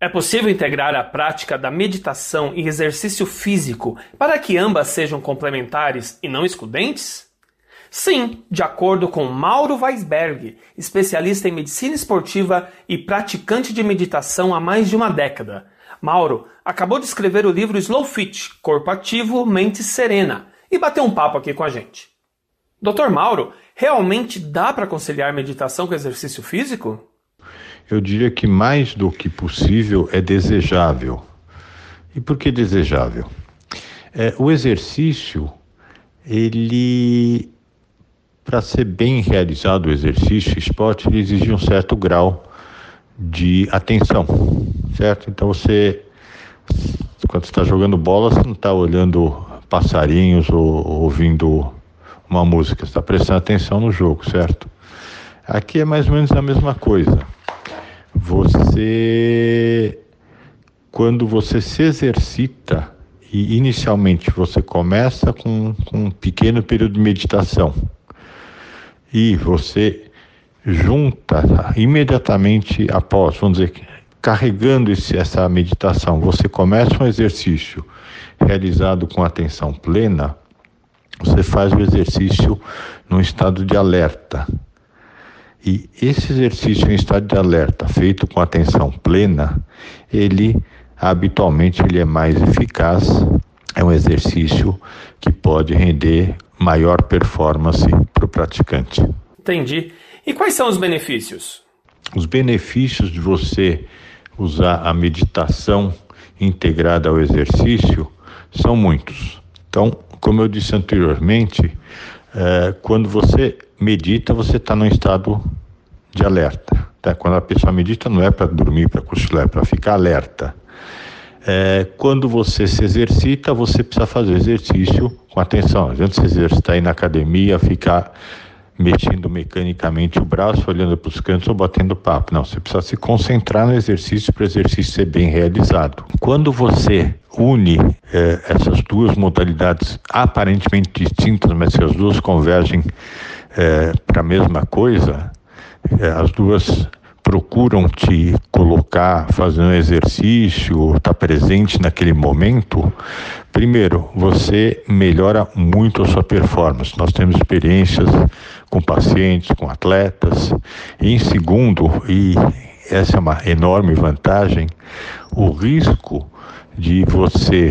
É possível integrar a prática da meditação e exercício físico para que ambas sejam complementares e não excludentes? Sim, de acordo com Mauro Weisberg, especialista em medicina esportiva e praticante de meditação há mais de uma década. Mauro acabou de escrever o livro Slow Fit Corpo Ativo, Mente Serena e bateu um papo aqui com a gente. Doutor Mauro, realmente dá para conciliar meditação com exercício físico? Eu diria que mais do que possível é desejável. E por que desejável? É, o exercício, ele, para ser bem realizado o exercício, esporte, ele exige um certo grau de atenção, certo? Então você, quando está jogando bola, você não está olhando passarinhos ou ouvindo uma música, você está prestando atenção no jogo, certo? Aqui é mais ou menos a mesma coisa. Você, quando você se exercita, e inicialmente você começa com, com um pequeno período de meditação, e você junta imediatamente após, vamos dizer, carregando esse, essa meditação, você começa um exercício realizado com atenção plena, você faz o exercício num estado de alerta. E esse exercício em estado de alerta, feito com atenção plena, ele habitualmente ele é mais eficaz, é um exercício que pode render maior performance para o praticante. Entendi. E quais são os benefícios? Os benefícios de você usar a meditação integrada ao exercício são muitos. Então, como eu disse anteriormente, é, quando você medita, você está num estado de alerta. Tá? Quando a pessoa medita, não é para dormir, para cochilar, é para ficar alerta. É, quando você se exercita, você precisa fazer exercício com atenção. A gente se exercitar aí na academia, ficar mexendo mecanicamente o braço, olhando para os cantos ou batendo papo. Não, você precisa se concentrar no exercício para o exercício ser bem realizado. Quando você une eh, essas duas modalidades aparentemente distintas, mas se as duas convergem eh, para a mesma coisa, eh, as duas procuram te colocar, fazer um exercício, estar tá presente naquele momento, primeiro, você melhora muito a sua performance. Nós temos experiências com pacientes, com atletas. E em segundo, e essa é uma enorme vantagem, o risco de você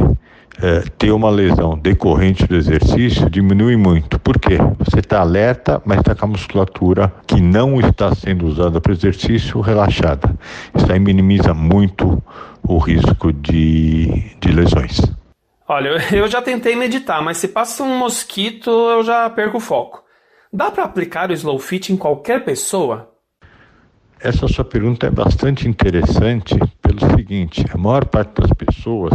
é, ter uma lesão decorrente do exercício diminui muito. Por quê? Você está alerta, mas está com a musculatura que não está sendo usada para exercício relaxada. Isso aí minimiza muito o risco de, de lesões. Olha, eu já tentei meditar, mas se passa um mosquito, eu já perco o foco. Dá para aplicar o Slow Fit em qualquer pessoa? Essa sua pergunta é bastante interessante pelo seguinte: a maior parte das pessoas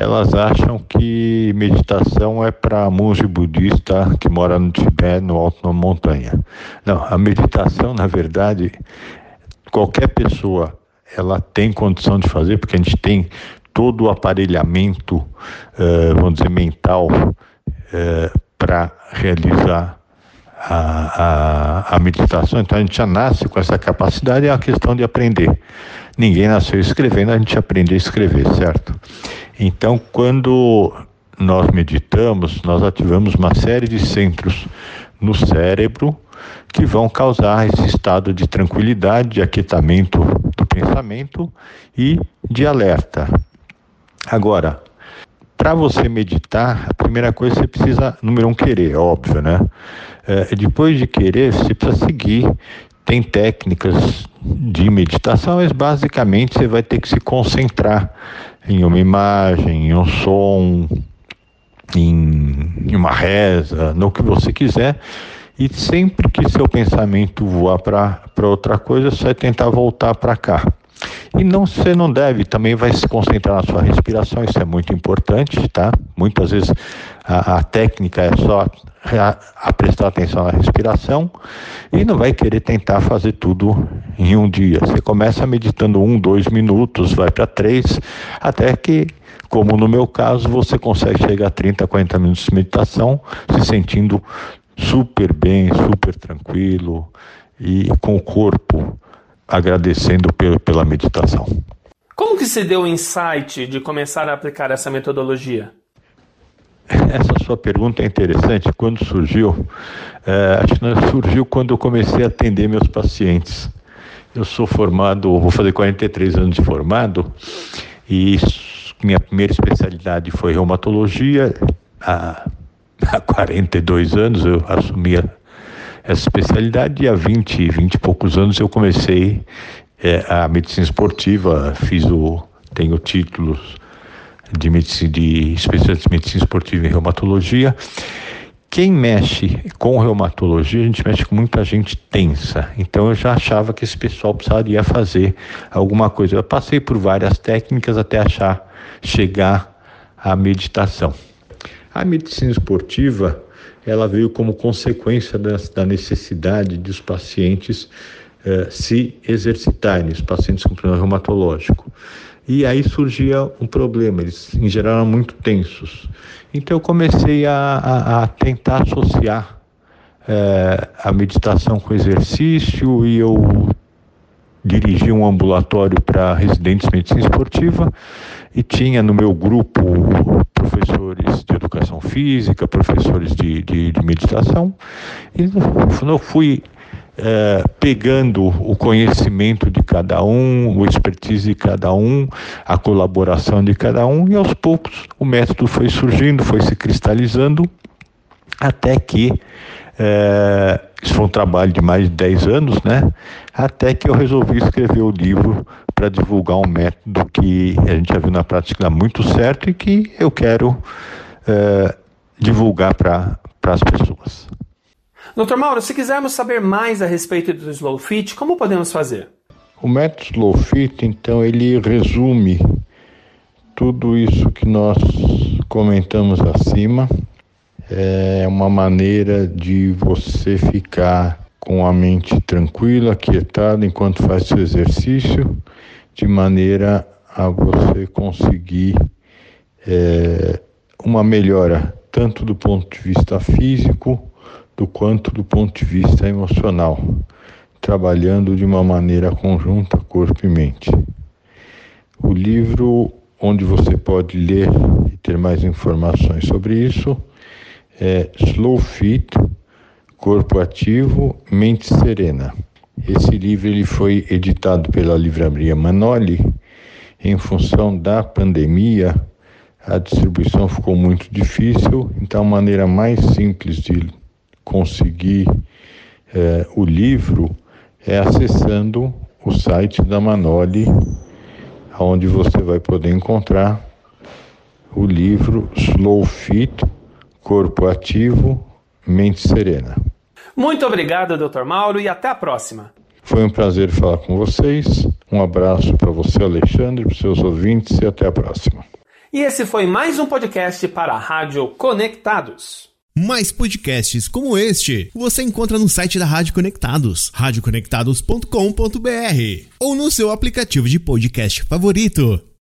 elas acham que meditação é para monge budista que mora no Tibete, no alto da montanha. Não, a meditação, na verdade, qualquer pessoa ela tem condição de fazer, porque a gente tem todo o aparelhamento, uh, vamos dizer, mental uh, para realizar a, a, a, meditação. Então a gente já nasce com essa capacidade, é uma questão de aprender. Ninguém nasceu escrevendo, a gente aprende a escrever, certo? Então, quando nós meditamos, nós ativamos uma série de centros no cérebro que vão causar esse estado de tranquilidade, de aquietamento do pensamento e de alerta. Agora, para você meditar, a primeira coisa você precisa, número um, querer, óbvio, né? É, depois de querer, você precisa seguir. Tem técnicas de meditação, mas basicamente você vai ter que se concentrar em uma imagem, em um som, em uma reza, no que você quiser. E sempre que seu pensamento voar para outra coisa, você vai tentar voltar para cá. E não, você não deve, também vai se concentrar na sua respiração, isso é muito importante, tá? Muitas vezes a, a técnica é só a, a prestar atenção na respiração e não vai querer tentar fazer tudo em um dia. Você começa meditando um, dois minutos, vai para três, até que, como no meu caso, você consegue chegar a 30, 40 minutos de meditação, se sentindo super bem, super tranquilo e com o corpo agradecendo pela meditação. se deu o insight de começar a aplicar essa metodologia? Essa sua pergunta é interessante. Quando surgiu? É, acho que surgiu quando eu comecei a atender meus pacientes. Eu sou formado, vou fazer 43 anos de formado, e minha primeira especialidade foi reumatologia. Há, há 42 anos eu assumi essa especialidade e há 20, 20 e poucos anos eu comecei é, a medicina esportiva, fiz o, tenho títulos de, medicina, de especialista de medicina esportiva e reumatologia. Quem mexe com reumatologia, a gente mexe com muita gente tensa. Então eu já achava que esse pessoal precisaria fazer alguma coisa. Eu passei por várias técnicas até achar chegar à meditação. A medicina esportiva, ela veio como consequência da, da necessidade dos pacientes eh, se exercitarem, os pacientes com problema reumatológico. E aí surgia um problema, eles em geral eram muito tensos. Então eu comecei a, a, a tentar associar é, a meditação com exercício e eu dirigi um ambulatório para residentes de medicina esportiva e tinha no meu grupo professores de educação física, professores de, de, de meditação. E eu fui é, pegando o conhecimento de cada um, o expertise de cada um, a colaboração de cada um, e aos poucos o método foi surgindo, foi se cristalizando, até que é, isso foi um trabalho de mais de 10 anos, né? Até que eu resolvi escrever o livro para divulgar um método que a gente já viu na prática dar muito certo e que eu quero é, divulgar para as pessoas. Doutor Mauro, se quisermos saber mais a respeito do Slow Fit, como podemos fazer? O método Slow Fit, então, ele resume tudo isso que nós comentamos acima. É uma maneira de você ficar com a mente tranquila, quietada enquanto faz seu exercício, de maneira a você conseguir é, uma melhora tanto do ponto de vista físico do quanto do ponto de vista emocional, trabalhando de uma maneira conjunta corpo e mente. O livro onde você pode ler e ter mais informações sobre isso é Slow Fit, Corpo Ativo, Mente Serena. Esse livro ele foi editado pela Livraria Manoli em função da pandemia. A distribuição ficou muito difícil, então a maneira mais simples de conseguir é, o livro é acessando o site da Manoli, onde você vai poder encontrar o livro Slow Fit, Corpo Ativo, Mente Serena. Muito obrigado, Dr. Mauro, e até a próxima. Foi um prazer falar com vocês. Um abraço para você, Alexandre, para os seus ouvintes e até a próxima. E esse foi mais um podcast para a Rádio Conectados. Mais podcasts como este você encontra no site da Rádio Conectados, radioconectados.com.br ou no seu aplicativo de podcast favorito.